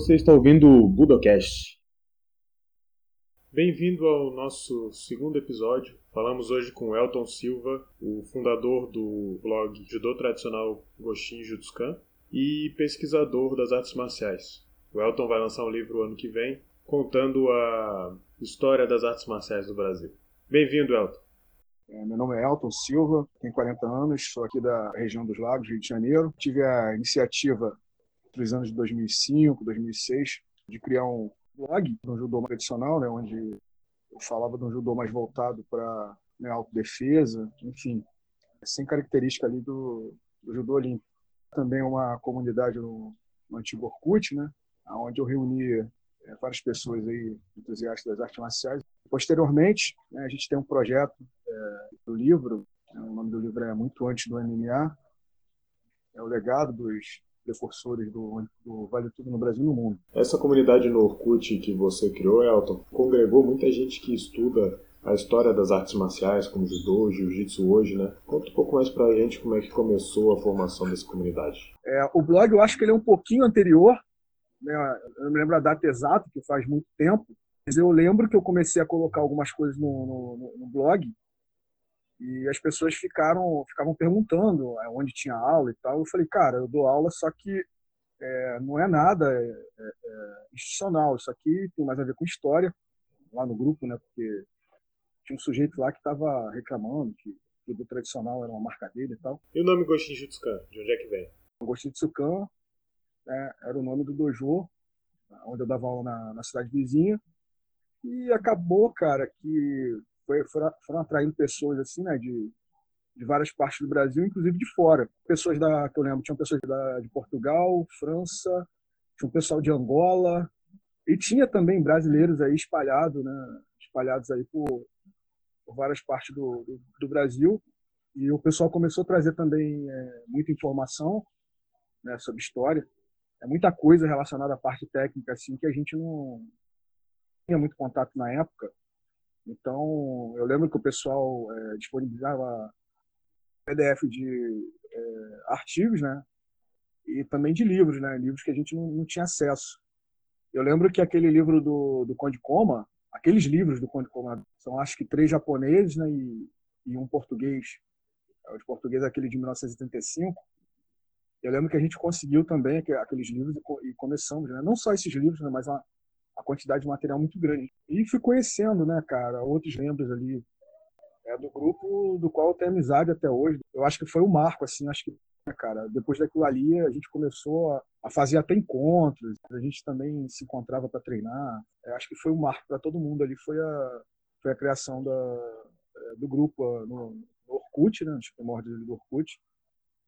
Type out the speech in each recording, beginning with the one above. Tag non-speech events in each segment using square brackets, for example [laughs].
Você está ouvindo o Budocast. Bem-vindo ao nosso segundo episódio. Falamos hoje com Elton Silva, o fundador do blog Judô Tradicional Goshin Jutsukan e pesquisador das artes marciais. O Elton vai lançar um livro ano que vem contando a história das artes marciais do Brasil. Bem-vindo, Elton. É, meu nome é Elton Silva, tenho 40 anos, sou aqui da região dos Lagos, Rio de Janeiro. Tive a iniciativa os anos de 2005, 2006, de criar um blog um judô tradicional, né, onde eu falava de um judô mais voltado para né, autodefesa, enfim, sem característica ali do, do judô olímpico. Também uma comunidade no, no antigo Orkut, né, onde eu reunia é, várias pessoas aí entusiastas das artes marciais. Posteriormente, né, a gente tem um projeto é, do livro, né, o nome do livro é Muito Antes do MMA, é o legado dos precursores do, do Vale Tudo no Brasil e no mundo. Essa comunidade no Orkut que você criou, Elton, congregou muita gente que estuda a história das artes marciais, como judô, jiu-jitsu hoje, né? Conta um pouco mais pra gente como é que começou a formação dessa comunidade. É, o blog, eu acho que ele é um pouquinho anterior, né? eu não me lembro a data exata, que faz muito tempo, mas eu lembro que eu comecei a colocar algumas coisas no, no, no blog e as pessoas ficaram ficavam perguntando é, onde tinha aula e tal. Eu falei, cara, eu dou aula, só que é, não é nada é, é, é, institucional. Isso aqui tem mais a ver com história, lá no grupo, né? Porque tinha um sujeito lá que estava reclamando que tudo tradicional era uma marca dele e tal. E o nome Goshin Jutsukan, de onde é que vem? Goshin Jutsukan né, era o nome do dojo, onde eu dava aula na, na cidade vizinha. E acabou, cara, que foi, foram, foram atraindo pessoas assim, né, de, de várias partes do Brasil, inclusive de fora. Pessoas da, que eu lembro, tinham pessoas da, de Portugal, França, tinha um pessoal de Angola, e tinha também brasileiros aí espalhados, né, espalhados aí por, por várias partes do, do, do, Brasil. E o pessoal começou a trazer também é, muita informação né, sobre história. É muita coisa relacionada à parte técnica assim que a gente não tinha muito contato na época. Então, eu lembro que o pessoal é, disponibilizava PDF de é, artigos, né? E também de livros, né? Livros que a gente não, não, tinha acesso. Eu lembro que aquele livro do, do Conde Coma, aqueles livros do Conde Coma, são acho que três japoneses né? e, e um português. O português é aquele de 1935. Eu lembro que a gente conseguiu também aqueles livros e começamos, né? Não só esses livros, né? mas a quantidade de material muito grande. E fui conhecendo, né, cara, outros membros ali é, do grupo do qual eu tenho amizade até hoje. Eu acho que foi o um marco, assim, acho que, né, cara, depois daquilo ali a gente começou a, a fazer até encontros, a gente também se encontrava para treinar. Eu acho que foi um marco para todo mundo ali, foi a, foi a criação da, é, do grupo no, no Orkut, né, nos primórdios do Orkut.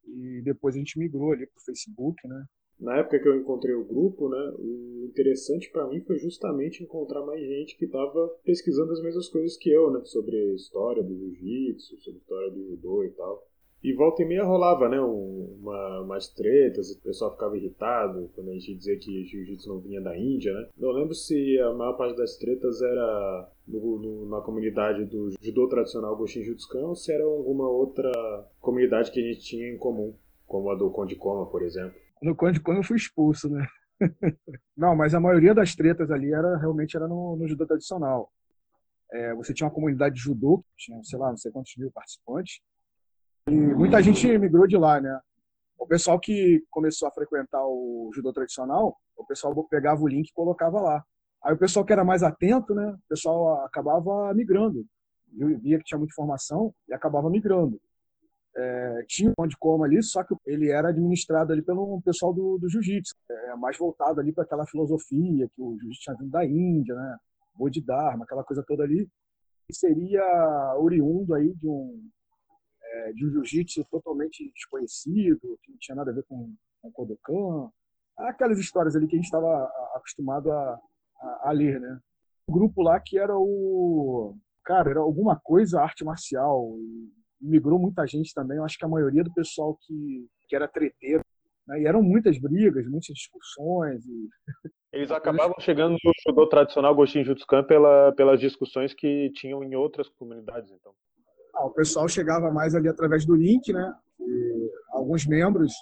E depois a gente migrou ali para o Facebook, né? Na época que eu encontrei o grupo, né, o interessante para mim foi justamente encontrar mais gente que estava pesquisando as mesmas coisas que eu, né, sobre a história do jiu-jitsu, sobre a história do judô e tal. E volta e meia rolava, né, uma, umas tretas, o pessoal ficava irritado quando a gente dizia que jiu-jitsu não vinha da Índia, né. Não lembro se a maior parte das tretas era no, no, na comunidade do judô tradicional Goshin Jutsukan ou se era alguma outra comunidade que a gente tinha em comum, como a do Konde Koma, por exemplo no Conde quando eu fui expulso, né? [laughs] Não, mas a maioria das tretas ali era realmente era no, no judô tradicional. É, você tinha uma comunidade de judô, tinha, sei lá, não sei quantos mil participantes, e muita gente migrou de lá, né? O pessoal que começou a frequentar o judô tradicional, o pessoal pegava o link e colocava lá. Aí o pessoal que era mais atento, né? O pessoal acabava migrando. Eu via que tinha muita informação e acabava migrando é, tinha um de coma ali, só que ele era administrado ali pelo pessoal do, do jiu-jitsu, é, mais voltado ali para aquela filosofia que o jiu-jitsu tinha vindo da Índia, né? Bodhidharma, aquela coisa toda ali, que seria oriundo aí de um, é, de um jiu-jitsu totalmente desconhecido, que não tinha nada a ver com, com Kodokan, aquelas histórias ali que a gente estava acostumado a, a, a ler, né? O grupo lá que era o cara, era alguma coisa arte marcial, migrou muita gente também. Eu acho que a maioria do pessoal que, que era treteiro. Né? E eram muitas brigas, muitas discussões. E... [laughs] Eles acabavam chegando no judô tradicional Goshin Jutsukan pela, pelas discussões que tinham em outras comunidades, então. Ah, o pessoal chegava mais ali através do link, né? E alguns membros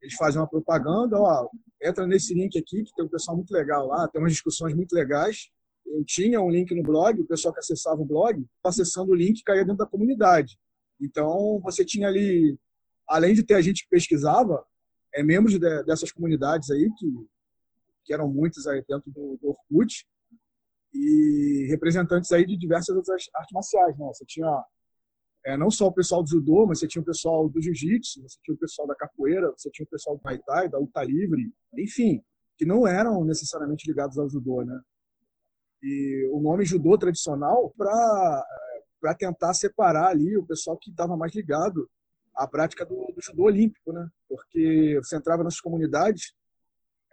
eles faziam uma propaganda, ó, entra nesse link aqui, que tem um pessoal muito legal lá, tem umas discussões muito legais. Eu tinha um link no blog, o pessoal que acessava o blog, acessando o link, caía dentro da comunidade. Então, você tinha ali, além de ter a gente que pesquisava, é, membros de, dessas comunidades aí, que, que eram muitos aí dentro do, do Orkut, e representantes aí de diversas outras artes marciais. Né? Você tinha é, não só o pessoal do judô, mas você tinha o pessoal do jiu-jitsu, você tinha o pessoal da capoeira, você tinha o pessoal do Muay da luta livre, enfim, que não eram necessariamente ligados ao judô, né? E o nome judô tradicional para para tentar separar ali o pessoal que estava mais ligado à prática do, do, judô olímpico, né? Porque você entrava nas comunidades,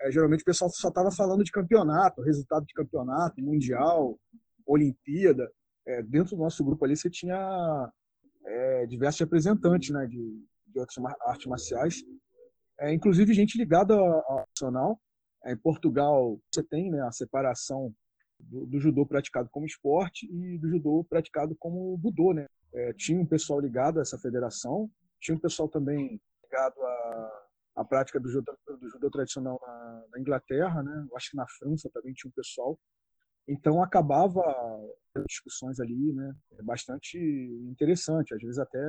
é, geralmente o pessoal só estava falando de campeonato, resultado de campeonato, mundial, Olimpíada. É, dentro do nosso grupo ali você tinha é, diversos representantes né, de, de outras artes marciais, inclusive gente ligada ao nacional. Em Portugal, você tem né, a separação do, do, judô praticado como esporte e do judô praticado como budô. Né? É, tinha um pessoal ligado a essa federação, tinha um pessoal também ligado à, à prática do judô, do judô tradicional na, na Inglaterra, né? Eu acho que na França também tinha um pessoal. Então acabava discussões ali, né? É bastante interessante, às vezes até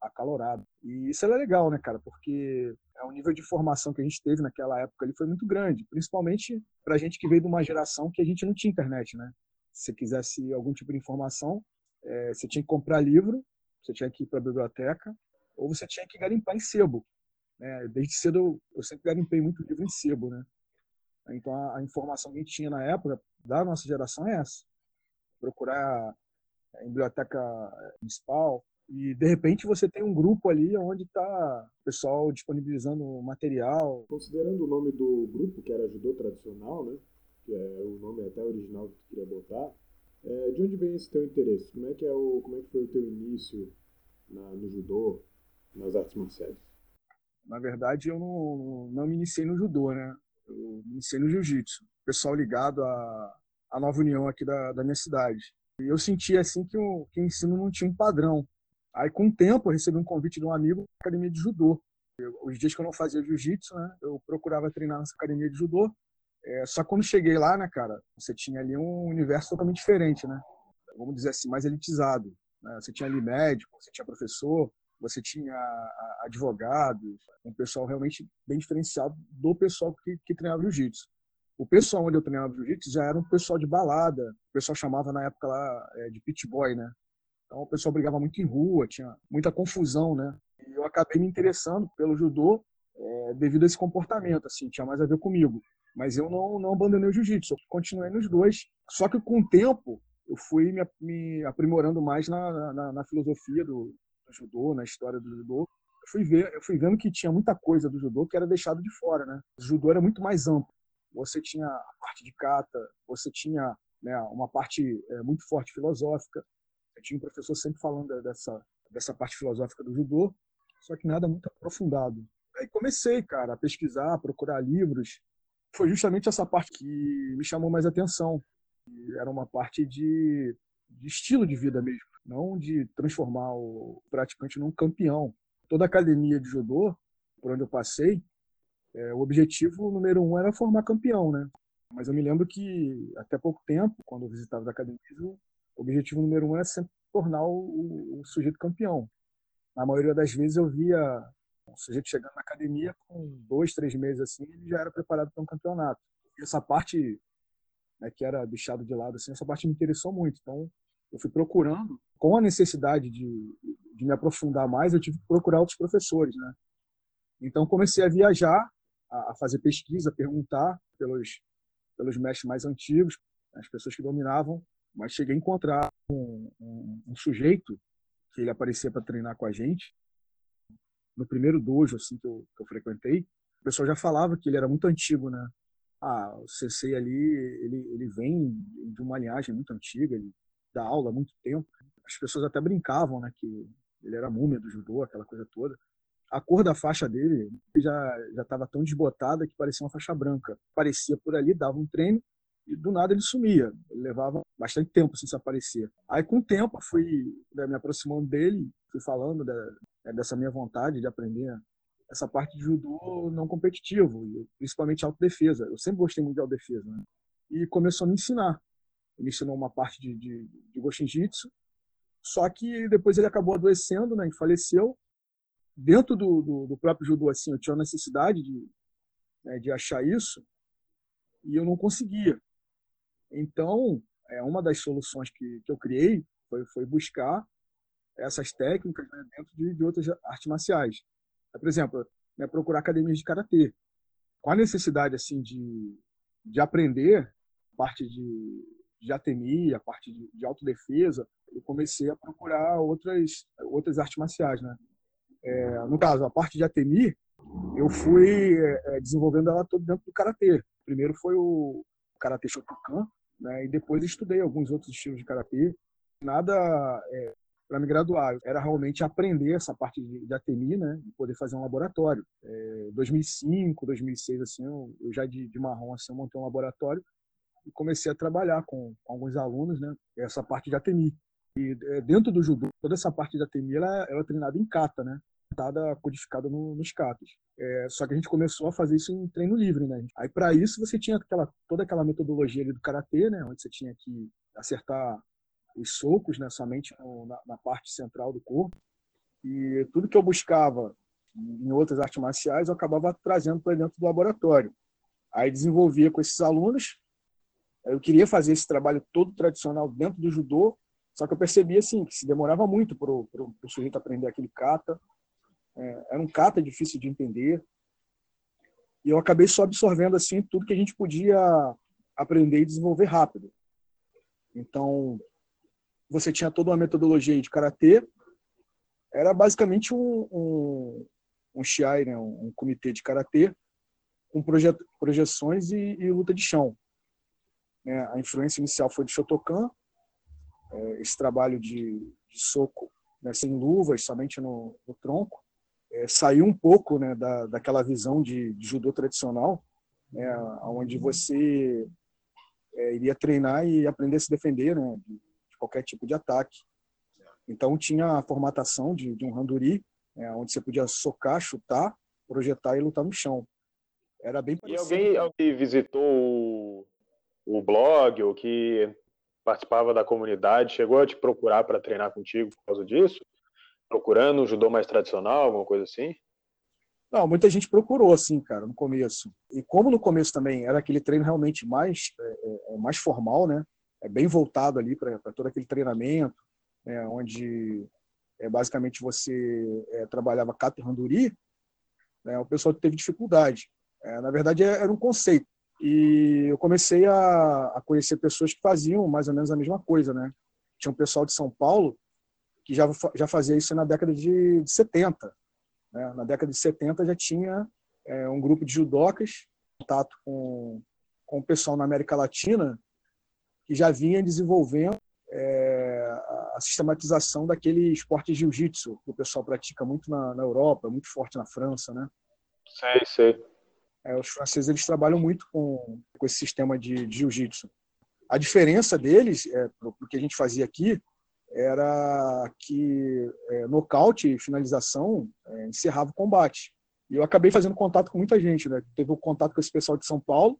acalorado. E isso era legal, né, cara? Porque é um nível de formação que a gente teve naquela época ali foi muito grande, principalmente para gente que veio de uma geração que a gente não tinha internet, né? Se quisesse algum tipo de informação, é, você tinha que comprar livro, você tinha que ir para a biblioteca, ou você tinha que garimpar em sebo. Né? Desde cedo eu, eu sempre garimpei muito livro em sebo, né? Então a, informação que a gente tinha na época da nossa geração é essa. Procurar a biblioteca municipal e de repente você tem um grupo ali onde está o pessoal disponibilizando material. Considerando o nome do grupo, que era Judô Tradicional, né? que é o nome até original que tu queria botar, é, de onde vem esse teu interesse? Como é que, é o, como é que foi o teu início na, no judô, nas artes marciais? Na verdade, eu não, não me iniciei no judô, né? Eu me iniciei no jiu-jitsu. Pessoal ligado à, à Nova União aqui da, da minha cidade. E eu sentia assim que o, que o ensino não tinha um padrão. Aí, com o tempo, eu recebi um convite de um amigo da academia de judô. Eu, os dias que eu não fazia jiu-jitsu, né, eu procurava treinar nessa academia de judô. É, só quando cheguei lá, né, cara, você tinha ali um universo totalmente diferente, né? Vamos dizer assim, mais elitizado. Né? Você tinha ali médico, você tinha professor, você tinha advogados, um pessoal realmente bem diferenciado do pessoal que, que treinava jiu-jitsu. O pessoal onde eu treinava jiu-jitsu já era um pessoal de balada, o pessoal chamava na época lá é, de pit boy, né? Então o pessoal brigava muito em rua, tinha muita confusão, né? E eu acabei me interessando pelo judô é, devido a esse comportamento, assim, tinha mais a ver comigo. Mas eu não, não abandonei o jiu-jitsu, continuei nos dois. Só que com o tempo eu fui me, me aprimorando mais na, na, na filosofia do, do judô, na história do judô, eu fui, ver, eu fui vendo que tinha muita coisa do judô que era deixado de fora, né? O judô era muito mais amplo. Você tinha a parte de kata, você tinha né, uma parte é, muito forte filosófica. Eu tinha um professor sempre falando dessa, dessa parte filosófica do judô, só que nada muito aprofundado. Aí comecei, cara, a pesquisar, a procurar livros. Foi justamente essa parte que me chamou mais atenção. Era uma parte de, de estilo de vida mesmo não de transformar o praticante num campeão. Toda academia de judô, por onde eu passei, é, o objetivo número um era formar campeão, né? Mas eu me lembro que até pouco tempo, quando eu visitava a academia, o objetivo número um era sempre tornar o, o, sujeito campeão. Na maioria das vezes eu via o sujeito chegando na academia com dois, três meses assim, ele já era preparado para um campeonato. E essa parte né, que era deixado de lado assim, essa parte me interessou muito. Então eu fui procurando, com a necessidade de, de me aprofundar mais, eu tive que procurar outros professores, né? Então comecei a viajar, a, fazer pesquisa, a perguntar pelos pelos mestres mais antigos, as pessoas que dominavam, mas cheguei a encontrar um, um, um sujeito que ele aparecia para treinar com a gente no primeiro dojo assim que eu, que eu frequentei, o pessoal já falava que ele era muito antigo, né? Ah, o Sensei ali, ele, ele vem de uma linhagem muito antiga, ele da aula há muito tempo. As pessoas até brincavam, né, que ele era múmia do judô, aquela coisa toda. A cor da faixa dele já já estava tão desbotada que parecia uma faixa branca. Parecia por ali, dava um treino e do nada ele sumia. Ele levava bastante tempo sem se aparecer. Aí com o tempo fui né, me aproximando dele, fui falando da, né, dessa minha vontade de aprender essa parte de judô não competitivo, principalmente autodefesa. Eu sempre gostei muito de autodefesa. Né? E começou a me ensinar. Ele ensinou uma parte de, de, de Goshin Jitsu, só que depois ele acabou adoecendo né, e faleceu. Dentro do, do, do próprio judô, assim, eu tinha necessidade de, né, de achar isso e eu não conseguia. Então, é uma das soluções que, que eu criei foi, foi buscar essas técnicas né, dentro de, de outras artes marciais. Por exemplo, né, procurar academias de karatê. Com a necessidade assim de, de aprender a parte de, de atemia, a parte de, de autodefesa, eu comecei a procurar outras, outras artes marciais. Né? É, no caso, a parte de atemia, eu fui é, desenvolvendo ela toda dentro do karatê. Primeiro foi o karatê Shotokan, né, e depois estudei alguns outros estilos de karatê. Nada é, para me graduar. Era realmente aprender essa parte de, de né? E poder fazer um laboratório. É, 2005, 2006, assim, eu, eu já de, de, marrom, assim, eu montei um laboratório e comecei a trabalhar com, com alguns alunos, né? Essa parte de ATMI. E é, dentro do judô, toda essa parte de ATMI, ela, ela é treinada em kata, né? Kata codificada no, nos katas. É, só que a gente começou a fazer isso em treino livre, né? Aí para isso você tinha aquela, toda aquela metodologia do karatê, né? Onde você tinha que acertar os socos, né, somente no, na, na, parte central do corpo. E tudo que eu buscava em outras artes marciais, eu acabava trazendo para dentro do laboratório. Aí desenvolvia com esses alunos. Eu queria fazer esse trabalho todo tradicional dentro do judô, só que eu percebia assim que se demorava muito para o sujeito aprender aquele kata. É, era um kata difícil de entender. E eu acabei só absorvendo assim tudo que a gente podia aprender e desenvolver rápido. Então, você tinha toda uma metodologia de karatê. Era basicamente um, um, um shiai, né? um, um comitê de karatê com proje projeções e, e, luta de chão. É, a influência inicial foi do Shotokan, é, esse trabalho de, de soco né, sem luvas, somente no, no tronco. É, saiu um pouco né, da, daquela visão de, de judô tradicional, né, onde você é, iria treinar e aprender a se defender né, de, de qualquer tipo de ataque. Então tinha a formatação de, de um randuri, né, onde você podia socar, chutar, projetar e lutar no chão. Era bem parecido. E alguém, alguém visitou o, blog ou que participava da comunidade chegou a te procurar para treinar contigo por causa disso? Procurando um judô mais tradicional, alguma coisa assim? Não, muita gente procurou, assim, cara, no começo. E como no começo também era aquele treino realmente mais, é, é, é mais formal, né? é bem voltado ali para todo aquele treinamento, né, onde é, basicamente você é, trabalhava kata e né, o pessoal teve dificuldade. É, na verdade, é, era um conceito. E eu comecei a, a, conhecer pessoas que faziam mais ou menos a mesma coisa. Né? Tinha um pessoal de São Paulo que já, já fazia isso na década de, de 70. Né? Na década de 70 já tinha é, um grupo de judocas, contato com, com o pessoal na América Latina, que já vinha desenvolvendo é, a sistematização daquele esporte jiu-jitsu que o pessoal pratica muito na, na, Europa, muito forte na França, né? Sei, sei. É, os franceses eles trabalham muito com, com esse sistema de, de jiu-jitsu. A diferença deles, é, o que a gente fazia aqui, era que é, nocaute e finalização é, encerrava o combate. E eu acabei fazendo contato com muita gente, né? Teve um contato com esse pessoal de São Paulo,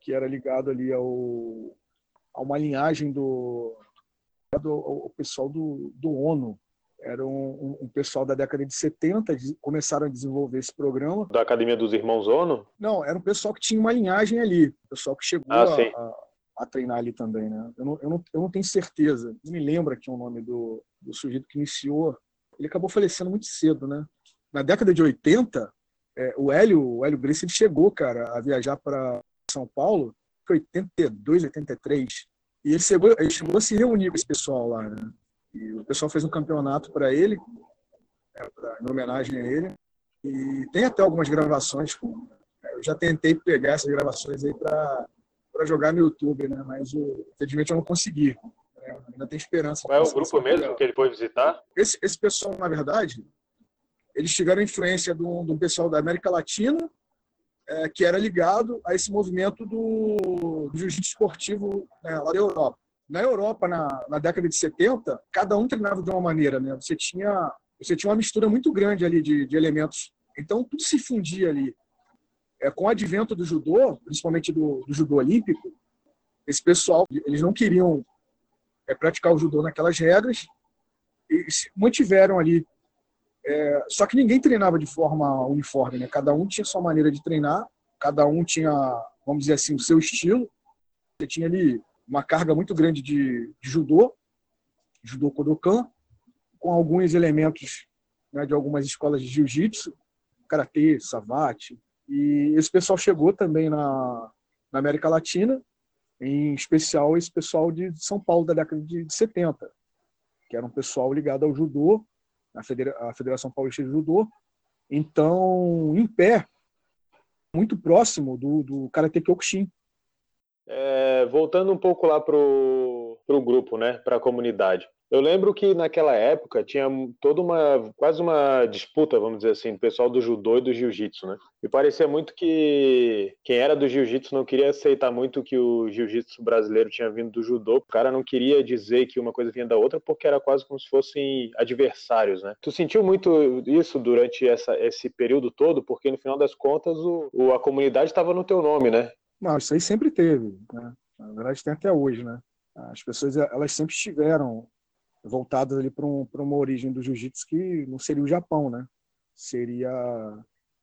que era ligado ali ao a uma linhagem do, do o pessoal do, do ONU. Era um, um, pessoal da década de 70, começaram a desenvolver esse programa. Da Academia dos Irmãos ONU? Não, era um pessoal que tinha uma linhagem ali. O pessoal que chegou ah, a, a, a, treinar ali também, né? Eu não, eu não, eu não tenho certeza. Não me lembro aqui o nome do, do sujeito que iniciou. Ele acabou falecendo muito cedo, né? Na década de 80, é, o Hélio, o Hélio Grace, ele chegou, cara, a viajar para São Paulo 82, 83. E ele chegou, ele chegou a se reunir com esse pessoal lá. Né? E o pessoal fez um campeonato para ele, é, pra, em homenagem a ele. E tem até algumas gravações. É, eu já tentei pegar essas gravações aí para jogar no YouTube, né? mas infelizmente eu não consegui. É, ainda tem esperança. Qual é o grupo mesmo que ele foi visitar? Esse, esse pessoal, na verdade, eles tiveram influência do, do pessoal da América Latina é, que era ligado a esse movimento do, do jiu-jitsu esportivo né, lá da Europa. Na Europa, na, na, década de 70, cada um treinava de uma maneira. Né? Você, tinha, você tinha uma mistura muito grande ali de, de elementos Então, tudo se fundia ali. É, com o advento do judô, principalmente do, do judô olímpico, esse pessoal, eles não queriam é, praticar o judô naquelas regras e mantiveram ali. É, só que ninguém treinava de forma uniforme, né? Cada um tinha sua maneira de treinar, cada um tinha, vamos dizer assim, o seu estilo. Você tinha ali uma carga muito grande de, de judô, judô Kodokan, com alguns elementos né, de algumas escolas de jiu-jitsu, karatê, savate. E esse pessoal chegou também na, na América Latina, em especial esse pessoal de São Paulo da década de 70, que era um pessoal ligado ao judô, a Federação Paulista de Judô. Então, em pé, muito próximo do, do Karate Kyokushin. É, voltando um pouco lá pro, grupo, né, para a comunidade. Eu lembro que naquela época tinha toda uma, quase uma disputa, vamos dizer assim, do pessoal do judô e do jiu-jitsu, né? E parecia muito que quem era do jiu-jitsu não queria aceitar muito que o jiu-jitsu brasileiro tinha vindo do judô. O cara não queria dizer que uma coisa vinha da outra porque era quase como se fossem adversários, né? Tu sentiu muito isso durante essa, esse período todo? Porque no final das contas o, o a comunidade estava no teu nome, né? Não, isso aí sempre teve, né? Na verdade tem até hoje, né? As pessoas elas sempre estiveram voltadas ali para um, uma origem do jiu-jitsu que não seria o Japão, né? Seria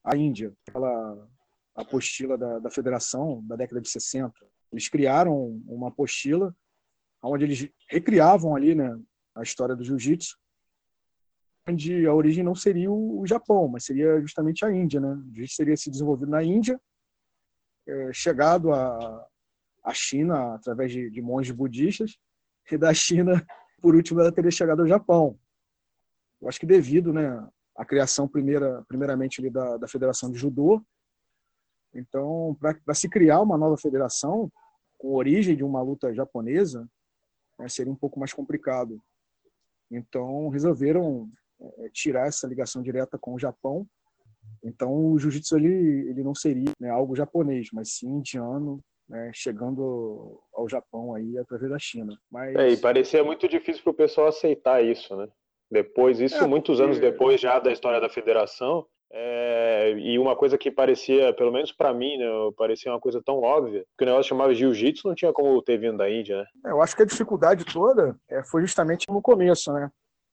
a Índia, aquela apostila da, da federação da década de 60. Eles criaram uma apostila onde eles recriavam ali, né, a história do jiu-jitsu, onde a origem não seria o, Japão, mas seria justamente a Índia, né? O jiu-jitsu teria se desenvolvido na Índia, é, chegado à, China através de, de monges budistas, e da China por último, ela teria chegado ao Japão. Eu acho que devido né, à criação, primeira, primeiramente, ali da, da Federação de Judô. Então, para se criar uma nova federação, com origem de uma luta japonesa, né, seria um pouco mais complicado. Então, resolveram é, tirar essa ligação direta com o Japão. Então, o jiu-jitsu ele, ele não seria né, algo japonês, mas sim indiano, né, chegando ao Japão aí através da China. Mas... É, e parecia muito difícil para o pessoal aceitar isso, né? Depois, isso é, muitos porque... anos depois já da história da federação, é, e uma coisa que parecia, pelo menos para mim, né, parecia uma coisa tão óbvia, que o negócio chamava jiu-jitsu não tinha como ter vindo da Índia, né? É, eu acho que a dificuldade toda é, foi justamente no começo, né?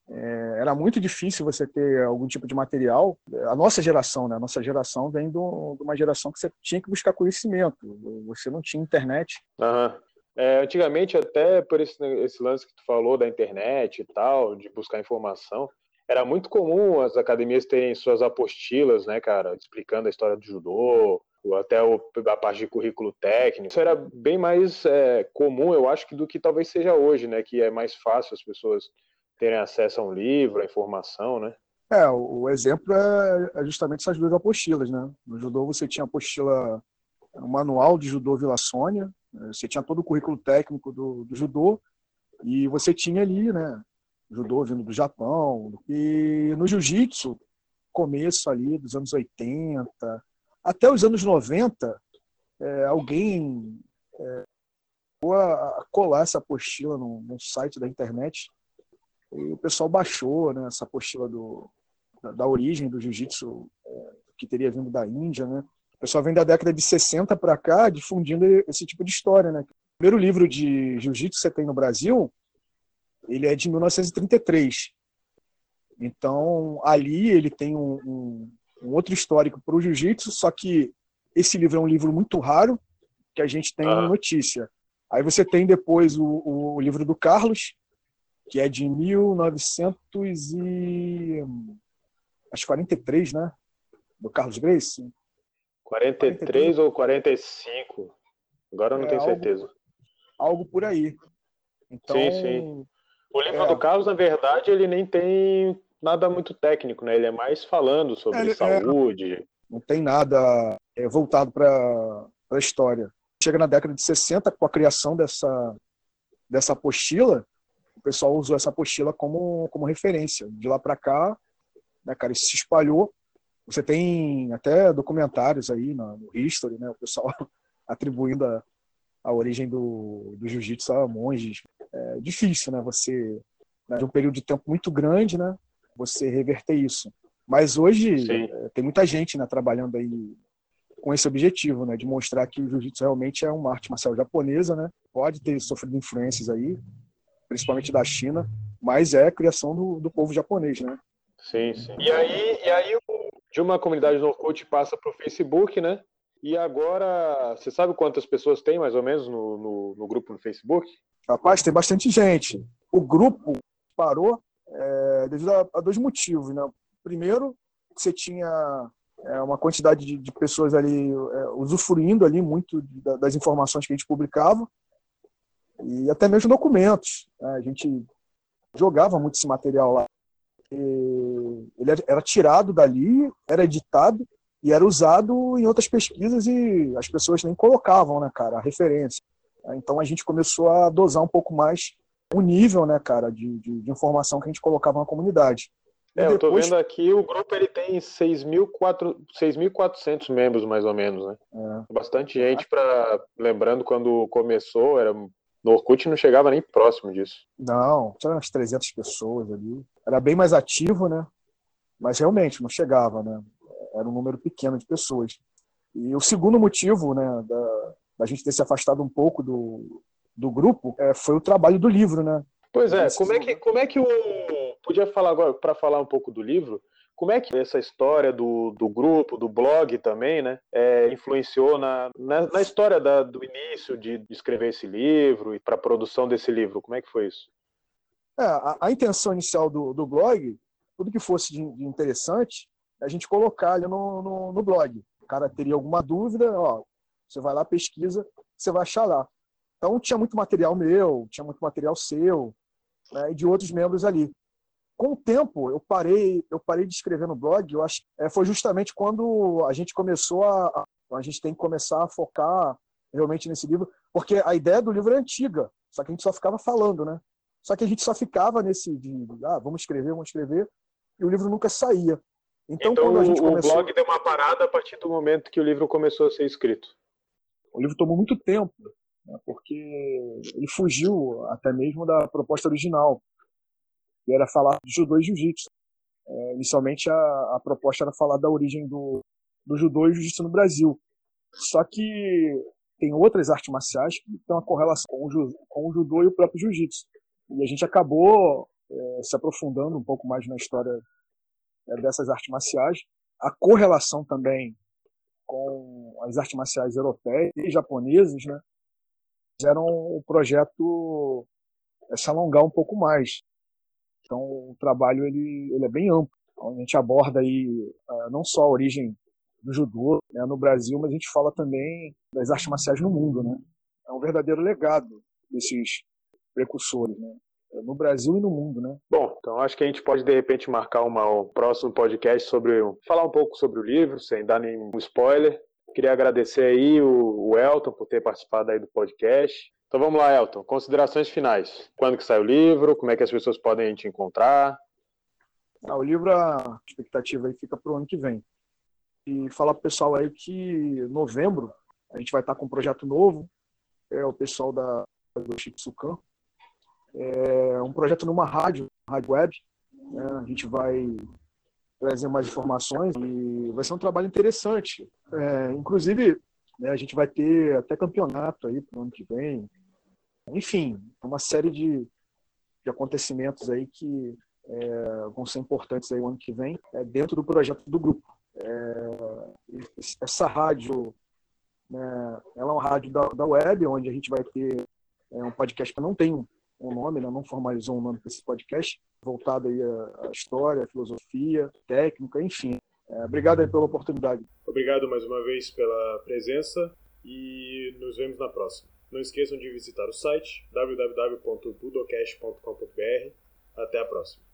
É, era muito difícil você ter algum tipo de material. A nossa geração, né? A nossa geração vem de uma geração que você tinha que buscar conhecimento. Você não tinha internet. Uhum. É, antigamente, até por esse, esse lance que tu falou da internet e tal, de buscar informação, era muito comum as academias terem suas apostilas, né, cara, explicando a história do judô, até a parte de currículo técnico. Isso era bem mais é, comum, eu acho, do que talvez seja hoje, né, que é mais fácil as pessoas terem acesso a um livro, a informação, né? É, o exemplo é, é justamente essas duas apostilas, né? No judô você tinha a apostila, o manual de judô Vila Sônia, né? você tinha todo o currículo técnico do, do judô e você tinha ali, né? Judô vindo do Japão e no jiu-jitsu, começo ali dos anos 80 até os anos 90, é, alguém é, a colar essa apostila no, no site da internet e o pessoal baixou né, essa apostila do, da, da origem do jiu-jitsu é, que teria vindo da Índia. Né? O pessoal vem da década de 60 para cá difundindo esse tipo de história. Né? O primeiro livro de jiu-jitsu que você tem no Brasil ele é de 1933. Então, ali ele tem um, um, um outro histórico para o jiu-jitsu, só que esse livro é um livro muito raro, que a gente tem ah. notícia. Aí você tem depois o, o, livro do Carlos, que é de 1900 e acho 43, né? Do Carlos Grace. 43, 43 ou 45? Agora eu não é, tenho algo, certeza. Algo por aí. Então, sim, sim. O livro é, do Carlos, na verdade, ele nem tem nada muito técnico, né? Ele é mais falando sobre é, saúde. não tem nada é, voltado para a história. Chega na década de 60, com a criação dessa, dessa apostila, pessoal usou essa apostila como, como referência. De lá para cá, né, cara, isso se espalhou. Você tem até documentários aí no, no History, né, o pessoal [laughs] atribuindo a, a origem do, do jiu-jitsu a monges. É difícil, né, você, né, de um período de tempo muito grande, né, você reverter isso. Mas hoje é, tem muita gente né, trabalhando aí com esse objetivo, né, de mostrar que o jiu-jitsu realmente é uma arte marcial japonesa, né? Pode ter sofrido influências aí, principalmente da China, mas é a criação do, do povo japonês, né? Sim, sim. E aí, e aí de uma comunidade no Orkut passa para o Facebook, né? E agora, você sabe quantas pessoas tem mais ou menos no, no, no grupo no Facebook? Rapaz, tem bastante gente. O grupo parou é, devido a, a, dois motivos, né? Primeiro, você tinha é, uma quantidade de, de pessoas ali é, usufruindo ali muito da, das informações que a gente publicava e até mesmo documentos. Né? A gente jogava muito esse material lá. E ele era tirado dali, era editado e era usado em outras pesquisas e as pessoas nem colocavam, né, cara, a referência. Então a gente começou a dosar um pouco mais o nível, né, cara, de, de, de informação que a gente colocava na comunidade. É, eu tô vendo aqui, o grupo ele tem 6.400 membros, mais ou menos, né? É. Bastante gente para Lembrando, quando começou, era no Orkut não chegava nem próximo disso. Não, tinha umas 300 pessoas ali. Era bem mais ativo, né? Mas realmente não chegava, né? Era um número pequeno de pessoas. E o segundo motivo, né, da, da gente ter se afastado um pouco do, do grupo é, foi o trabalho do livro, né? Pois é, como é que, como é que o. Podia falar agora, para falar um pouco do livro, como é que essa história do, do grupo, do blog também, né, é, influenciou na, na, na história da, do início de, escrever esse livro e para a produção desse livro? Como é que foi isso? É, a, a, intenção inicial do, do blog, tudo que fosse de, de interessante, a gente colocar ali no, no, no, blog. O cara teria alguma dúvida, ó, você vai lá, pesquisa, você vai achar lá. Então tinha muito material meu, tinha muito material seu, né, e de outros membros ali. Com o tempo, eu parei, eu parei de escrever no blog. Eu acho é, foi justamente quando a gente começou a, a gente tem que começar a focar realmente nesse livro, porque a ideia do livro é antiga, só que a gente só ficava falando, né? Só que a gente só ficava nesse de, ah, vamos escrever, vamos escrever, e o livro nunca saía. Então, então quando a gente o começou... blog deu uma parada a partir do momento que o livro começou a ser escrito. O livro tomou muito tempo, né, porque ele fugiu até mesmo da proposta original, que era falar de judô e jiu-jitsu. É, inicialmente a, a, proposta era falar da origem do, do judô e jiu-jitsu no Brasil. Só que tem outras artes marciais que têm uma correlação com o, com o judô e o próprio jiu-jitsu. E a gente acabou é, se aprofundando um pouco mais na história é, dessas artes marciais. A correlação também com as artes marciais europeias e japonesas, né? Fizeram o projeto é, se alongar um pouco mais. Então, o trabalho ele, ele é bem amplo. Então, a gente aborda aí uh, não só a origem do judô né, no Brasil, mas a gente fala também das artes marciais no mundo, né? É um verdadeiro legado desses precursores, né? no Brasil e no mundo, né? Bom, então acho que a gente pode de repente marcar uma, um próximo podcast sobre falar um pouco sobre o livro, sem dar nenhum spoiler. Queria agradecer aí o, o Elton por ter participado aí do podcast. Então vamos lá, Elton. Considerações finais. Quando que sai o livro? Como é que as pessoas podem te encontrar? Ah, o livro, a expectativa aí fica para o ano que vem. E falar para o pessoal aí que novembro a gente vai estar com um projeto novo. É o pessoal da do Shitsukan, é um projeto numa rádio, rádio web. Né? A gente vai trazer mais informações e vai ser um trabalho interessante. É, inclusive, né, a gente vai ter até campeonato aí para o ano que vem. Enfim, uma série de, de acontecimentos aí que é, vão ser importantes aí o ano que vem é, dentro do projeto do grupo. É, essa rádio, né, ela é uma rádio da, da web, onde a gente vai ter é, um podcast que não tem um nome, né? não formalizou um nome para esse podcast, voltado aí à, história, à filosofia, técnica, enfim. É, obrigado aí pela oportunidade. Obrigado mais uma vez pela presença e nos vemos na próxima. Não esqueçam de visitar o site www.budocast.com.br. Até a próxima.